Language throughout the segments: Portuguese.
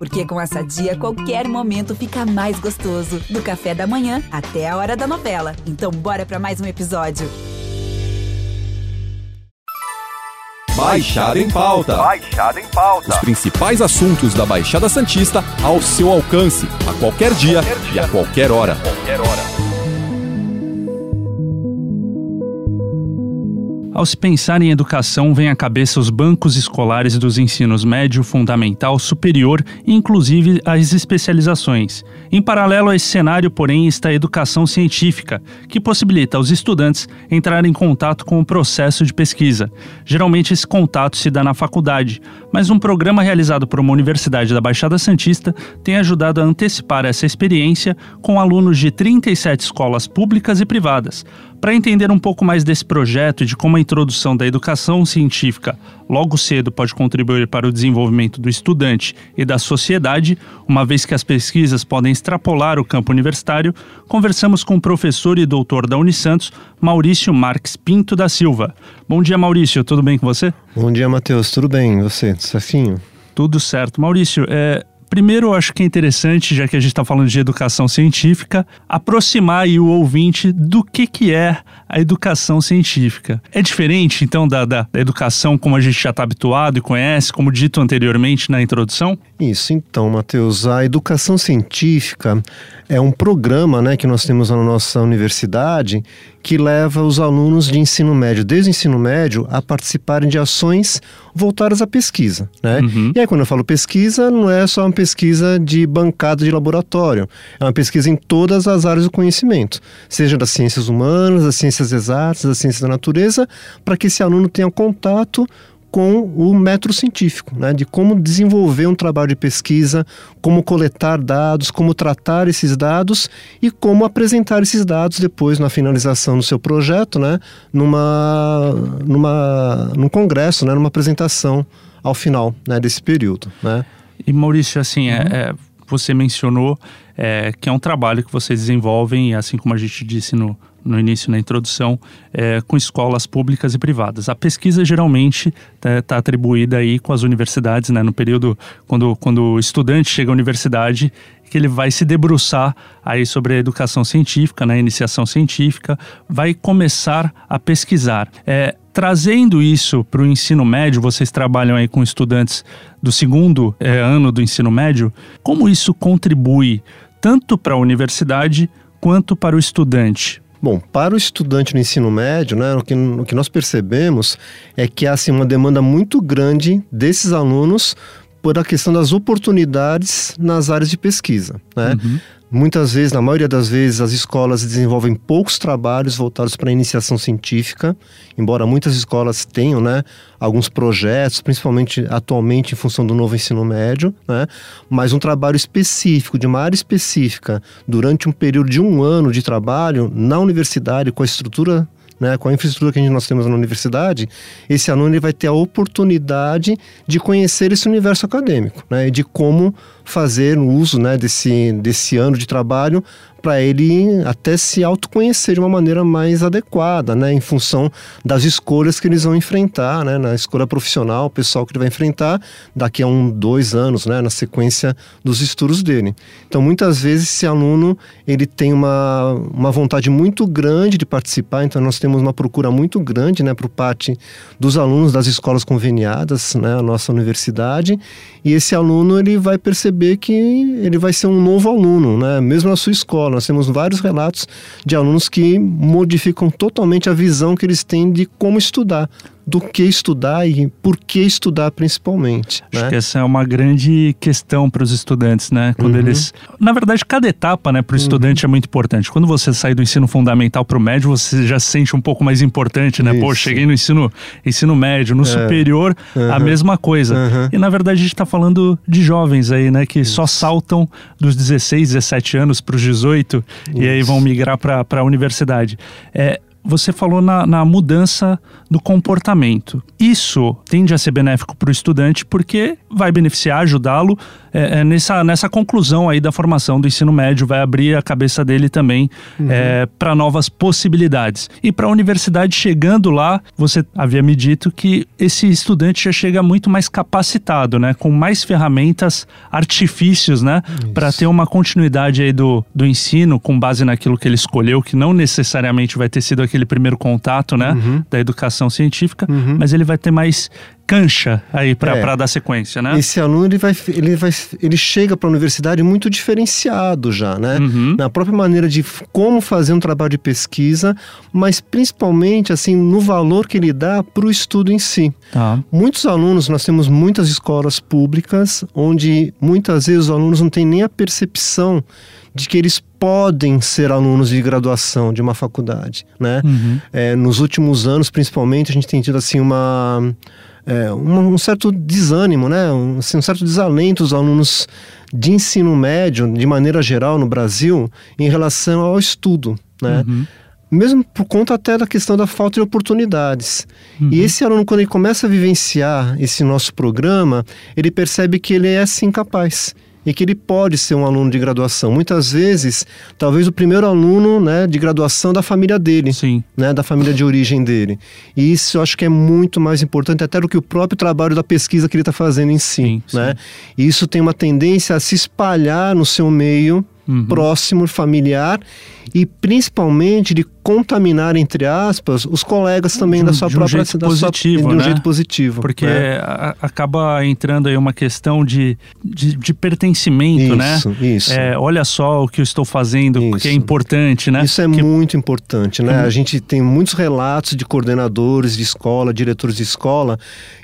Porque com essa dia, qualquer momento fica mais gostoso. Do café da manhã até a hora da novela. Então, bora para mais um episódio. Baixada em pauta. Baixada em pauta. Os principais assuntos da Baixada Santista ao seu alcance, a qualquer dia, Qualquer dia. e a qualquer hora. Qualquer hora. Ao se pensar em educação, vem à cabeça os bancos escolares dos ensinos médio, fundamental, superior e inclusive as especializações. Em paralelo a esse cenário, porém, está a educação científica, que possibilita aos estudantes entrar em contato com o processo de pesquisa. Geralmente esse contato se dá na faculdade, mas um programa realizado por uma universidade da Baixada Santista tem ajudado a antecipar essa experiência com alunos de 37 escolas públicas e privadas. Para entender um pouco mais desse projeto e de como a introdução da educação científica logo cedo pode contribuir para o desenvolvimento do estudante e da sociedade, uma vez que as pesquisas podem extrapolar o campo universitário, conversamos com o professor e doutor da Unisantos, Maurício Marques Pinto da Silva. Bom dia, Maurício, tudo bem com você? Bom dia, Matheus. Tudo bem? E você? Safinho? Tudo certo. Maurício, é, primeiro eu acho que é interessante, já que a gente está falando de educação científica, aproximar o ouvinte do que, que é a educação científica. É diferente, então, da, da educação como a gente já está habituado e conhece, como dito anteriormente na introdução? Isso, então, Matheus. A educação científica é um programa né, que nós temos na nossa universidade que leva os alunos de ensino médio, desde o ensino médio, a participarem de ações voltadas à pesquisa. Né? Uhum. E aí, quando eu falo pesquisa, não é só uma pesquisa de bancada de laboratório, é uma pesquisa em todas as áreas do conhecimento, seja das ciências humanas, das ciências exatas, das ciências da natureza, para que esse aluno tenha contato com o método científico, né, de como desenvolver um trabalho de pesquisa, como coletar dados, como tratar esses dados e como apresentar esses dados depois na finalização do seu projeto, né, numa, numa, num congresso, né, numa apresentação ao final né, desse período. Né. E Maurício, assim, é, é, você mencionou é, que é um trabalho que vocês desenvolvem, assim como a gente disse no, no início, na introdução, é, com escolas públicas e privadas. A pesquisa geralmente está atribuída aí com as universidades, né, no período quando, quando o estudante chega à universidade, que ele vai se debruçar aí sobre a educação científica, né, iniciação científica, vai começar a pesquisar. É, trazendo isso para o ensino médio, vocês trabalham aí com estudantes do segundo é, ano do ensino médio, como isso contribui tanto para a universidade quanto para o estudante? Bom, para o estudante no ensino médio, né, o, que, o que nós percebemos é que há assim, uma demanda muito grande desses alunos por a questão das oportunidades nas áreas de pesquisa. Né? Uhum. Muitas vezes, na maioria das vezes, as escolas desenvolvem poucos trabalhos voltados para a iniciação científica, embora muitas escolas tenham né, alguns projetos, principalmente atualmente em função do novo ensino médio, né, mas um trabalho específico, de uma área específica, durante um período de um ano de trabalho na universidade, com a estrutura né, com a infraestrutura que gente, nós temos na universidade, esse aluno ele vai ter a oportunidade de conhecer esse universo acadêmico, né, de como fazer o uso né, desse, desse ano de trabalho para ele até se autoconhecer de uma maneira mais adequada, né, em função das escolhas que eles vão enfrentar, né, na escolha profissional, o pessoal que ele vai enfrentar daqui a um, dois anos, né, na sequência dos estudos dele. Então, muitas vezes esse aluno ele tem uma, uma vontade muito grande de participar, então nós temos uma procura muito grande, né, por parte dos alunos das escolas conveniadas, né, a nossa universidade, e esse aluno ele vai perceber que ele vai ser um novo aluno, né, mesmo na sua escola. Nós temos vários relatos de alunos que modificam totalmente a visão que eles têm de como estudar, do que estudar e por que estudar principalmente. Acho né? que essa é uma grande questão para os estudantes, né? Quando Uhum. eles. Na verdade, cada etapa, né, para o estudante é muito importante. Quando você sai do ensino fundamental para o médio, você já se sente um pouco mais importante, né? Pô, Isso. cheguei no ensino, ensino médio, no superior, a Uhum. mesma coisa. Uhum. E na verdade, a gente está falando de jovens aí, né? Que só saltam dos 16, 17 anos para os 18 e aí Isso. vão migrar para a universidade. É, você falou na, na mudança do comportamento. Isso tende a ser benéfico para o estudante porque vai beneficiar, ajudá-lo é, é nessa, nessa conclusão aí da formação do ensino médio, vai abrir a cabeça dele também uhum. é, para novas possibilidades. E para a universidade chegando lá, você havia me dito que esse estudante já chega muito mais capacitado, né? Com mais ferramentas, artifícios, né? Para ter uma continuidade aí do, do ensino com base naquilo que ele escolheu, que não necessariamente vai ter sido aquele primeiro contato, né? Uhum. Da educação científica, uhum. mas ele vai ter mais cancha aí para é, dar sequência, né? Esse aluno ele vai, ele vai, ele chega para a universidade muito diferenciado já, né? Uhum. Na própria maneira de como fazer um trabalho de pesquisa, mas principalmente assim no valor que ele dá para o estudo em si. Tá. Muitos alunos, nós temos muitas escolas públicas onde muitas vezes os alunos não têm nem a percepção de que eles podem ser alunos de graduação de uma faculdade, né? Uhum. É, nos últimos anos, principalmente, a gente tem tido assim uma é, um, um, certo desânimo, né? Um, assim, um certo desalento dos alunos de ensino médio, de maneira geral, no Brasil, em relação ao estudo, né? Uhum. Mesmo por conta até da questão da falta de oportunidades. Uhum. E esse aluno, quando ele começa a vivenciar esse nosso programa, ele percebe que ele é sim capaz e que ele pode ser um aluno de graduação. Muitas vezes, talvez o primeiro aluno né, de graduação da família dele, Sim. Né, da família de origem dele. E isso eu acho que é muito mais importante até do que o próprio trabalho da pesquisa que ele está fazendo em si. Sim, né? Sim. E isso tem uma tendência a se espalhar no seu meio uhum. próximo, familiar e principalmente de contaminar, entre aspas, os colegas também de, da sua de um própria jeito positivo, sua, de um né? jeito positivo. Porque né? a, acaba entrando aí uma questão de, de, de pertencimento, né? isso, né? Isso. É, olha só o que eu estou fazendo, isso. que é importante, né? Isso é que... muito importante, né? Hum. A gente tem muitos relatos de coordenadores de escola, diretores de escola,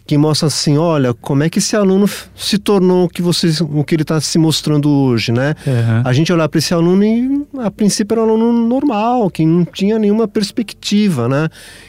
que mostram assim, olha, como é que esse aluno se tornou o que, vocês, o que ele está se mostrando hoje, né? Uhum. A gente olhar para esse aluno e, a princípio, era um aluno normal, que não tinha nenhuma perspectiva, né?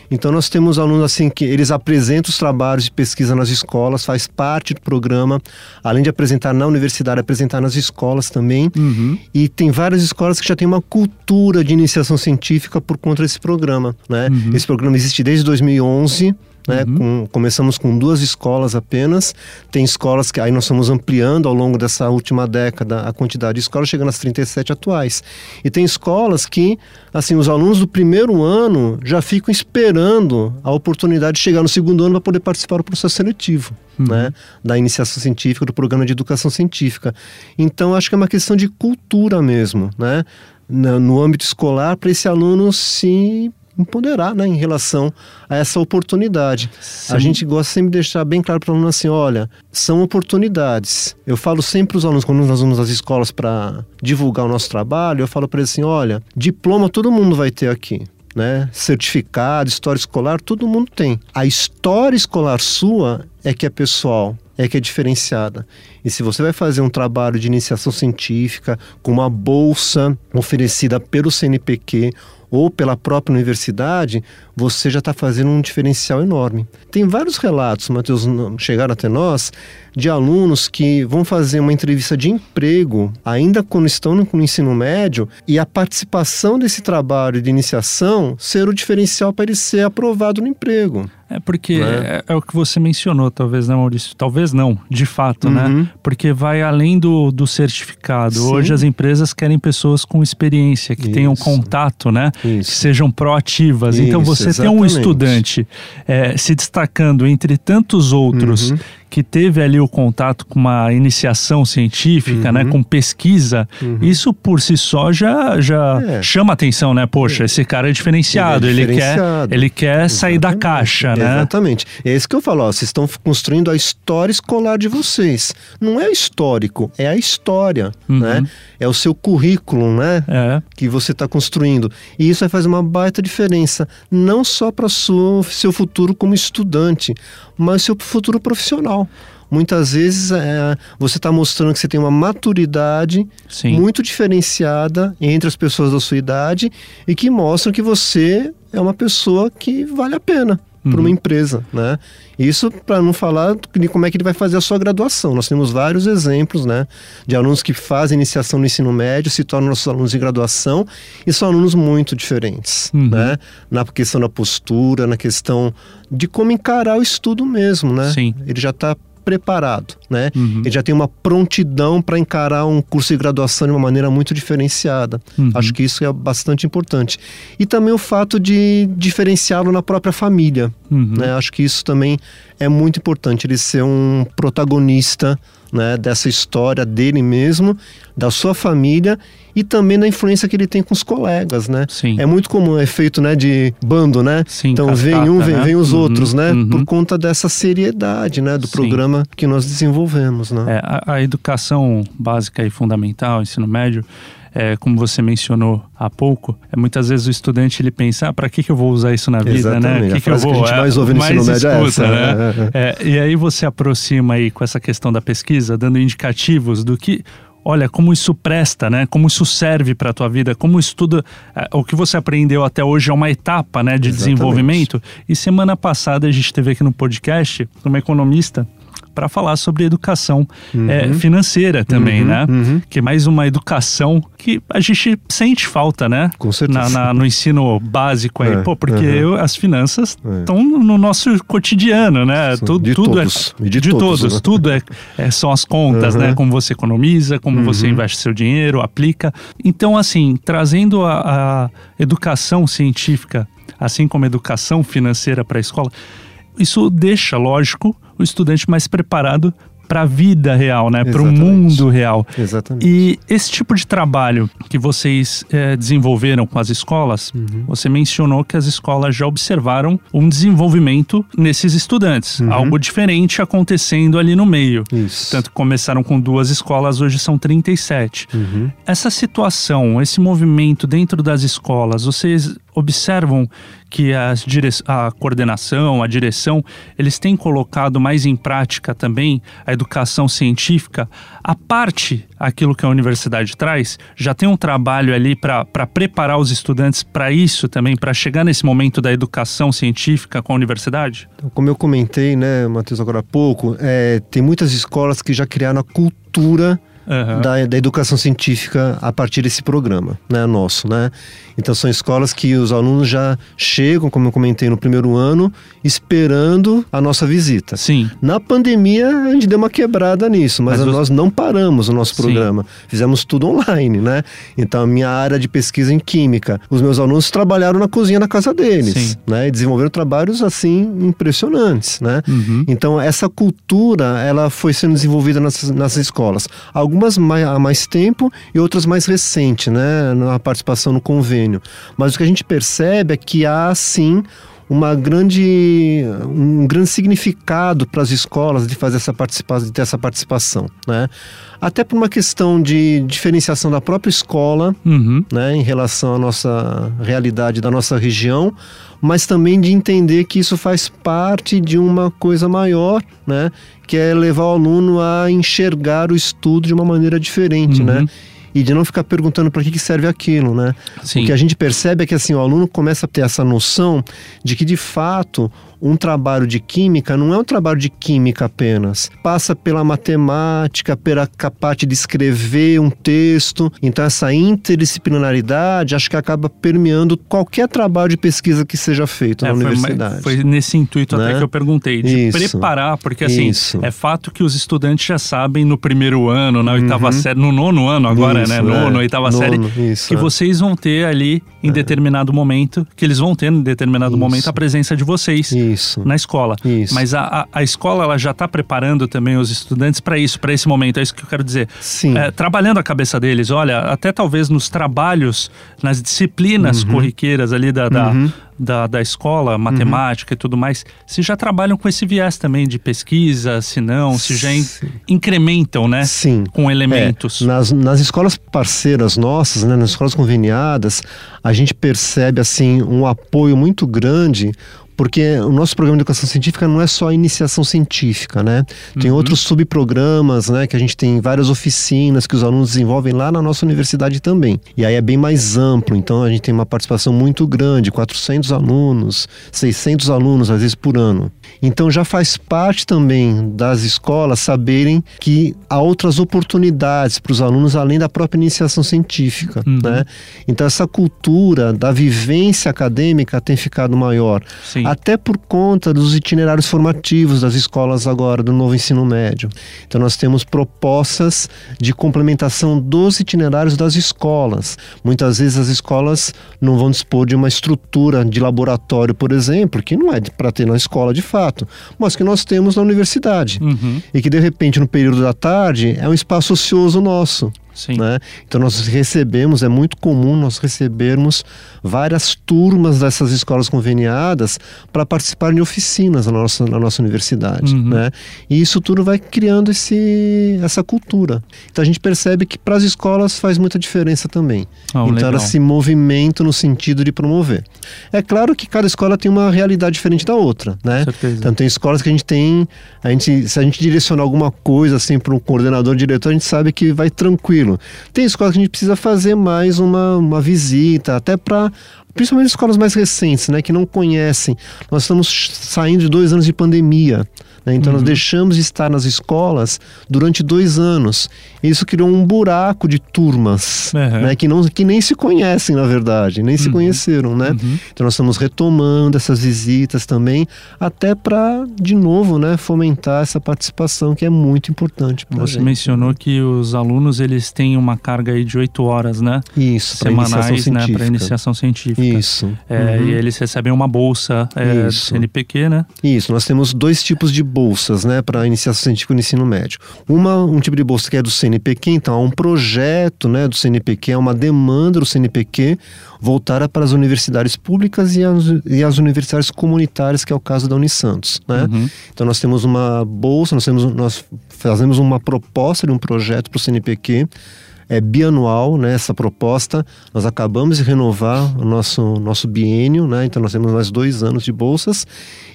Então nós temos alunos assim que eles apresentam os trabalhos de pesquisa nas escolas, faz parte do programa, além de apresentar na universidade, apresentar nas escolas também. Uhum. E tem várias escolas que já têm uma cultura de iniciação científica por conta desse programa, né? Uhum. Esse programa existe desde 2011 né? Uhum. Com, começamos com duas escolas apenas. Tem escolas que aí nós estamos ampliando ao longo dessa última década a quantidade de escolas, chegando às 37 atuais. E tem escolas que, assim, os alunos do primeiro ano já ficam esperando a oportunidade de chegar no segundo ano para poder participar do processo seletivo. Uhum. Né, da iniciação científica, do programa de educação científica. Então, acho que é uma questão de cultura mesmo, né? no âmbito escolar, para esse aluno se empoderar né, em relação a essa oportunidade. Sim. A gente gosta sempre de deixar bem claro para o aluno assim: olha, são oportunidades. Eu falo sempre para os alunos, quando nós vamos às escolas para divulgar o nosso trabalho, eu falo para eles assim: olha, diploma todo mundo vai ter aqui. Né? Certificado, história escolar, todo mundo tem. A história escolar sua é que é pessoal, é que é diferenciada. E se você vai fazer um trabalho de iniciação científica com uma bolsa oferecida pelo CNPq ou pela própria universidade, você já está fazendo um diferencial enorme. Tem vários relatos, Matheus, chegaram até nós, de alunos que vão fazer uma entrevista de emprego, ainda quando estão no ensino médio, e a participação desse trabalho de iniciação ser o diferencial para ele ser aprovado no emprego. É porque né? é, é, o que você mencionou, talvez não, Maurício. Talvez não, de fato, né? uhum. né? Porque vai além do, do certificado. Sim. Hoje as empresas querem pessoas com experiência, que Isso. tenham contato, né? Isso. Que sejam proativas. Então, Isso, então você exatamente. tem um estudante é, se destacando entre tantos outros. Uhum que teve ali o contato com uma iniciação científica, né, uhum. né, com pesquisa, uhum. isso por si só já, já é. chama atenção, né? Poxa, é. esse cara é diferenciado, ele, é diferenciado. ele quer, ele quer sair da caixa, né? Exatamente. É isso que eu falo, ó, vocês estão construindo a história escolar de vocês. Não é histórico, é a história, uhum. né? É o seu currículo, né? É. Que você está construindo. E isso vai fazer uma baita diferença, não só para o seu futuro como estudante, mas seu futuro profissional. Muitas vezes é, você está mostrando que você tem uma maturidade Sim. muito diferenciada entre as pessoas da sua idade e que mostram que você é uma pessoa que vale a pena uhum. para uma empresa, né? Isso para não falar de como é que ele vai fazer a sua graduação. Nós temos vários exemplos, né, de alunos que fazem iniciação no ensino médio, se tornam nossos alunos de graduação e são alunos muito diferentes, uhum. né? Na questão da postura, na questão de como encarar o estudo mesmo, né? Sim. Ele já está preparado, né? Uhum. Ele já tem uma prontidão para encarar um curso de graduação de uma maneira muito diferenciada. Uhum. Acho que isso é bastante importante. E também o fato de diferenciá-lo na própria família, Uhum. né? Acho que isso também é muito importante, ele ser um protagonista né, dessa história dele mesmo, da sua família e também da influência que ele tem com os colegas, né? Sim. É muito comum o efeito né, de bando, né? Sim, então cascata, vem um, vem, né? vem os Uhum, outros, né? uhum. Por conta dessa seriedade, né? Do Sim. programa que nós desenvolvemos, né? É, a, a educação básica e fundamental, ensino médio, é, como você mencionou há pouco, é, muitas vezes o estudante ele pensa, ah, para que, que eu vou usar isso na vida, né? Exatamente. Que A que eu frase que a vou? gente mais ouve no mais ensino médio é escuta, essa, né? é, É, e aí você aproxima aí com essa questão da pesquisa, dando indicativos do que Olha como isso presta, né? Como isso serve para a tua vida, como isso tudo, é, o que você aprendeu até hoje é uma etapa, né, de Exatamente. desenvolvimento. E semana passada a gente teve aqui no podcast uma economista para falar sobre educação é, financeira também, Uhum, né? uhum. Que é mais uma educação que a gente sente falta, né? Com certeza. Na, na- no ensino básico aí, É, pô, porque uhum. eu- as finanças É. estão no nosso cotidiano, né? Sim, tudo de tudo todos, é e de todos, né? tudo é, é- são as contas, Uhum. né? Como você economiza, como você investe seu dinheiro, aplica. Então, assim, trazendo a, a educação científica, assim como a educação financeira para a escola, isso deixa, lógico, o estudante mais preparado para a vida real, né? Para o mundo real. Exatamente. E esse tipo de trabalho que vocês eh, desenvolveram com as escolas, Uhum. você mencionou que as escolas já observaram um desenvolvimento nesses estudantes, algo diferente acontecendo ali no meio. Uhum. Isso. Tanto que começaram com duas escolas, hoje são 37. Uhum. Essa situação, esse movimento dentro das escolas, vocês observam que a coordenação, a direção, eles têm colocado mais em prática também a educação científica, a parte aquilo que a universidade traz, já tem um trabalho ali para preparar os estudantes para isso também, para chegar nesse momento da educação científica com a universidade? Então, como eu comentei, né, Matheus, agora há pouco, é, tem muitas escolas que já criaram a cultura Aham. da, da educação científica a partir desse programa, né, nosso, né? Então são escolas que os alunos já chegam, como eu comentei no primeiro ano, esperando a nossa visita. Sim. Na pandemia a gente deu uma quebrada nisso, mas, Mas os- nós não paramos o nosso Sim. programa. Fizemos tudo online, né? Então a minha área de pesquisa em química, os meus alunos trabalharam na cozinha da casa deles, Sim. né? E desenvolveram trabalhos assim impressionantes, né? Uhum. Então essa cultura ela foi sendo desenvolvida nessas, nessas escolas. Algumas mai- há mais tempo e outras mais recente, né? Na participação no convênio. Mas o que a gente percebe é que há sim uma grande um grande significado para as escolas de fazer essa participação de ter essa participação né até por uma questão de diferenciação da própria escola Uhum. né, em relação à nossa realidade da nossa região, mas também de entender que isso faz parte de uma coisa maior, né, que é levar o aluno a enxergar o estudo de uma maneira diferente, Uhum. né? E de não ficar perguntando para que, que serve aquilo, né? Sim. O que a gente percebe é que assim, o aluno começa a ter essa noção de que, de fato, um trabalho de química não é um trabalho de química apenas. Passa pela matemática, pela capacidade de escrever um texto. Então, essa interdisciplinaridade acho que acaba permeando qualquer trabalho de pesquisa que seja feito É, na foi, universidade. foi nesse intuito até Né? que eu perguntei, de Isso. preparar, porque assim, Isso. é fato que os estudantes já sabem no primeiro ano, na oitava série, no nono ano agora, Uhum. Isso, né? é. Nono, oitava Nono, série, que é. vocês vão ter ali em determinado momento, que eles vão ter em determinado momento a presença de vocês Isso. Na escola. Isso. Mas a, a, escola ela já está preparando também os estudantes para isso, para esse momento. É isso que eu quero dizer. Sim. É, trabalhando a cabeça deles, olha, até talvez nos trabalhos, nas disciplinas Uhum. corriqueiras ali da, da, da, da escola, matemática e tudo mais, se já trabalham com esse viés também de pesquisa, se não, se já in- incrementam, né? Sim. Com elementos. É, nas, nas escolas parceiras nossas, né, nas escolas conveniadas, a gente percebe assim um apoio muito grande porque o nosso programa de educação científica não é só iniciação científica, né? Tem outros subprogramas, né? Que a gente tem várias oficinas que os alunos desenvolvem lá na nossa universidade também. E aí é bem mais amplo, então a gente tem uma participação muito grande, 400 alunos, 600 alunos às vezes por ano. Então já faz parte também das escolas saberem que há outras oportunidades para os alunos além da própria iniciação científica, Uhum. né? Então essa cultura da vivência acadêmica tem ficado maior. Sim. Até por conta dos itinerários formativos das escolas agora, do novo ensino médio. Então nós temos propostas de complementação dos itinerários das escolas. Muitas vezes as escolas não vão dispor de uma estrutura de laboratório, por exemplo, que não é para ter na escola de fato, mas que nós temos na universidade. Uhum. E que de repente no período da tarde é um espaço ocioso nosso. Né? Então nós recebemos, é muito comum nós recebermos várias turmas dessas escolas conveniadas para participar de oficinas na nossa, na nossa universidade. Uhum. Né? E isso tudo vai criando esse, essa cultura. Então a gente percebe que para as escolas faz muita diferença também. Oh, então legal. esse movimento no sentido de promover. É claro que cada escola tem uma realidade diferente da outra, né? certeza. Então tem escolas que a gente tem, a gente, se a gente direcionar alguma coisa assim para um coordenador, diretor, a gente sabe que vai tranquilo. Tem escolas que a gente precisa fazer mais uma, uma visita, até para principalmente escolas mais recentes, né, que não conhecem. Nós estamos saindo de dois anos de pandemia. Né? Então Uhum. nós deixamos de estar nas escolas durante dois anos. Isso criou um buraco de turmas, Uhum. né? que, não, que nem se conhecem, na verdade, nem se Uhum. conheceram. Né? Uhum. Então nós estamos retomando essas visitas também, até para, de novo, né, fomentar essa participação que é muito importante Você gente. mencionou que os alunos eles têm uma carga aí de oito horas, né? Isso, Semanais, né? Para iniciação científica. Isso. É, Uhum. E eles recebem uma bolsa é. CNPq, né? Isso, nós temos dois tipos de bolsas, né, para iniciação científica no ensino médio. Uma, um tipo de bolsa que é do CNPq, então há um projeto, né, do CNPq, é uma demanda do CNPq voltada para as universidades públicas e as, e as universidades comunitárias, que é o caso da Unisantos, né? Uhum. Então nós temos uma bolsa, nós, temos, nós fazemos uma proposta de um projeto para o CNPq, é bianual, né, essa proposta. Nós acabamos de renovar o nosso, nosso biênio, né, então nós temos mais dois anos de bolsas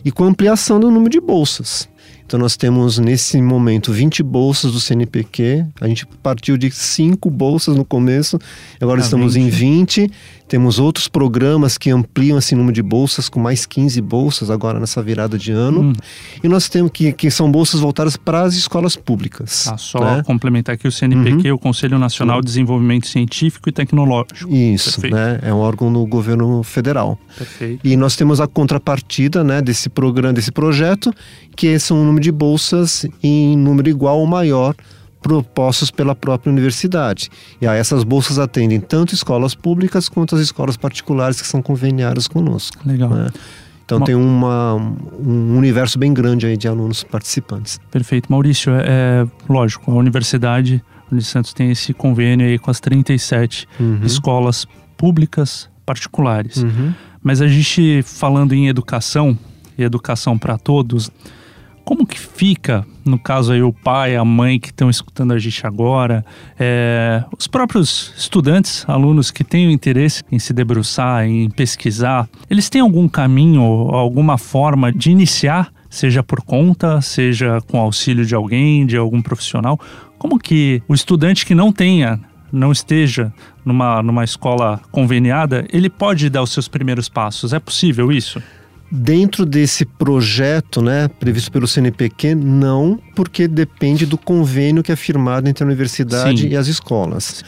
e com ampliação do número de bolsas. Então nós temos nesse momento 20 bolsas do CNPq. A gente partiu de 5 bolsas no começo, agora Ah, estamos 20. em 20. Temos outros programas que ampliam esse número de bolsas, com mais 15 bolsas agora nessa virada de ano. Hum. E nós temos que, que são bolsas voltadas para as escolas públicas. Tá, só né? complementar aqui o CNPq, o Conselho Nacional de Desenvolvimento Científico e Tecnológico. Isso, Perfeito. né? É um órgão do governo federal. Perfeito. E nós temos a contrapartida, né, desse programa, desse projeto, que são um número de bolsas em número igual ou maior propostos pela própria universidade. E aí essas bolsas atendem tanto escolas públicas quanto as escolas particulares que são conveniadas conosco. Legal. né? Então Ma- tem uma, um universo bem grande aí de alunos participantes. Perfeito. Maurício, é, é lógico, a universidade, a Unisantos tem esse convênio aí com as 37 Uhum. escolas públicas particulares. Uhum. Mas a gente falando em educação, e educação para todos, como que fica, no caso aí o pai, a mãe que estão escutando a gente agora, é, os próprios estudantes, alunos que têm o interesse em se debruçar, em pesquisar, eles têm algum caminho, alguma forma de iniciar, seja por conta, seja com auxílio de alguém, de algum profissional? Como que o estudante que não tenha não esteja numa, numa escola conveniada, ele pode dar os seus primeiros passos. É possível isso? Dentro desse projeto, né, previsto pelo CNPq, não, porque depende do convênio que é firmado entre a universidade Sim. e as escolas.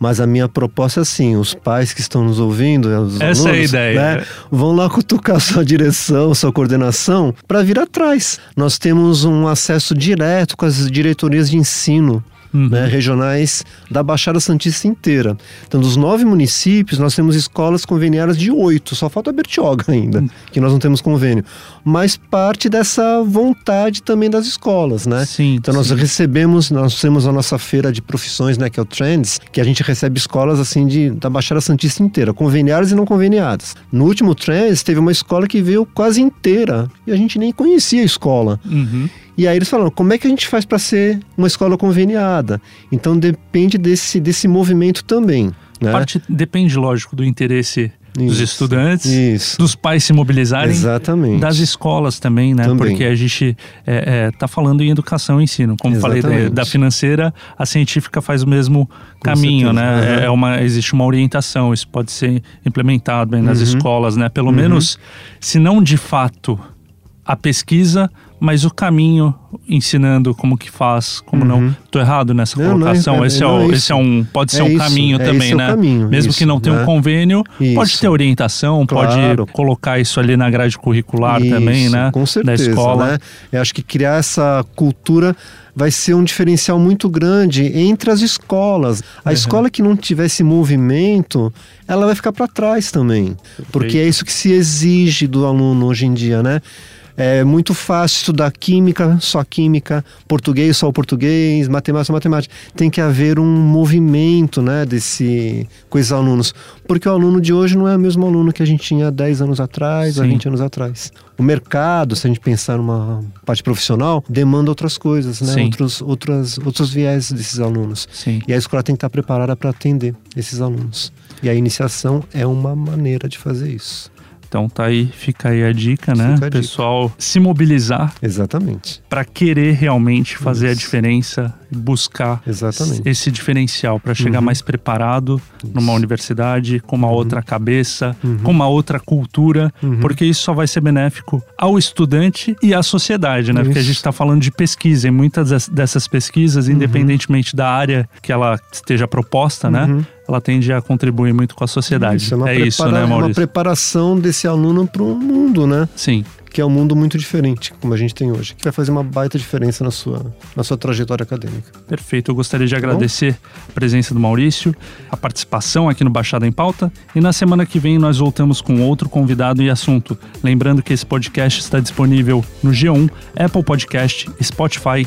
Mas a minha proposta é assim: os pais que estão nos ouvindo, os Essa é a alunos, ideia. né, vão lá cutucar sua direção, sua coordenação, para vir atrás. Nós temos um acesso direto com as diretorias de ensino Uhum. né, regionais da Baixada Santista inteira. Então, dos nove municípios, nós temos escolas conveniadas de oito, só falta a Bertioga ainda, que nós não temos convênio. Mas parte dessa vontade também das escolas, né? Sim. Então nós sim. recebemos, nós temos a nossa feira de profissões, né, que é o Trends, que a gente recebe escolas assim de da Baixada Santista inteira, conveniadas e não conveniadas. No último Trends teve uma escola que veio quase inteira e a gente nem conhecia a escola. Uhum. E aí eles falaram, como é que a gente faz para ser uma escola conveniada? Então depende desse, desse movimento também. Né? Parte depende, lógico, do interesse dos Isso, estudantes, Isso. dos pais se mobilizarem, Exatamente. das escolas também, né? Também. Porque a gente é, é, tá falando em educação e ensino. Como falei, da, Exatamente. financeira, a científica faz o mesmo caminho, certeza. né? Uhum. É uma, existe uma orientação, isso pode ser implementado bem nas Uhum. escolas, né? Pelo Uhum. menos, se não de fato a pesquisa, mas o caminho ensinando como que faz, como não. Tô errado nessa Uhum. Não, não, colocação. é- esse, é, não, o- é esse isso. é um. Pode ser É um isso, caminho é também, esse é né? caminho, Mesmo isso, que não tenha né? um convênio, pode Isso. ter orientação, Claro. pode colocar isso ali na grade curricular também, né? Com certeza, da escola. né? Eu acho que criar essa cultura vai ser um diferencial muito grande entre as escolas. A Uhum. escola que não tiver esse movimento, ela vai ficar para trás também. Porque é isso que se exige do aluno hoje em dia, né? É muito fácil estudar química, só química, português, só o português, matemática, só matemática. Tem que haver um movimento, né, desse, com esses alunos. Porque o aluno de hoje não é o mesmo aluno que a gente tinha há 10 anos atrás, há Sim. 20 anos atrás. O mercado, se a gente pensar numa parte profissional, demanda outras coisas, né? Sim. Outros, outras, outros viés desses alunos. Sim. E a escola tem que estar preparada para atender esses alunos. E a iniciação é uma maneira de fazer isso. Então tá aí, fica aí a dica, né? A dica. Pessoal se mobilizar Exatamente. para querer realmente fazer a Isso. diferença, buscar Exatamente. esse diferencial para chegar Uhum. mais preparado numa universidade, com uma outra cabeça, Uhum. com uma outra cultura, Uhum. porque isso só vai ser benéfico ao estudante e à sociedade, né? Porque a Isso. gente está falando de pesquisa e muitas des- dessas pesquisas, Uhum. independentemente da área que ela esteja proposta, né? Uhum. Ela tende a contribuir muito com a sociedade. Isso, é, uma é isso, prepara- né, é uma Maurício? preparação desse aluno para um mundo, né? Sim. Que é um mundo muito diferente, como a gente tem hoje, que vai fazer uma baita diferença na sua, na sua trajetória acadêmica. Perfeito, eu gostaria de Tá bom? agradecer a presença do Maurício, a participação aqui no Baixada em Pauta e na semana que vem nós voltamos com outro convidado e assunto. Lembrando que esse podcast está disponível no G1, Apple Podcast, Spotify,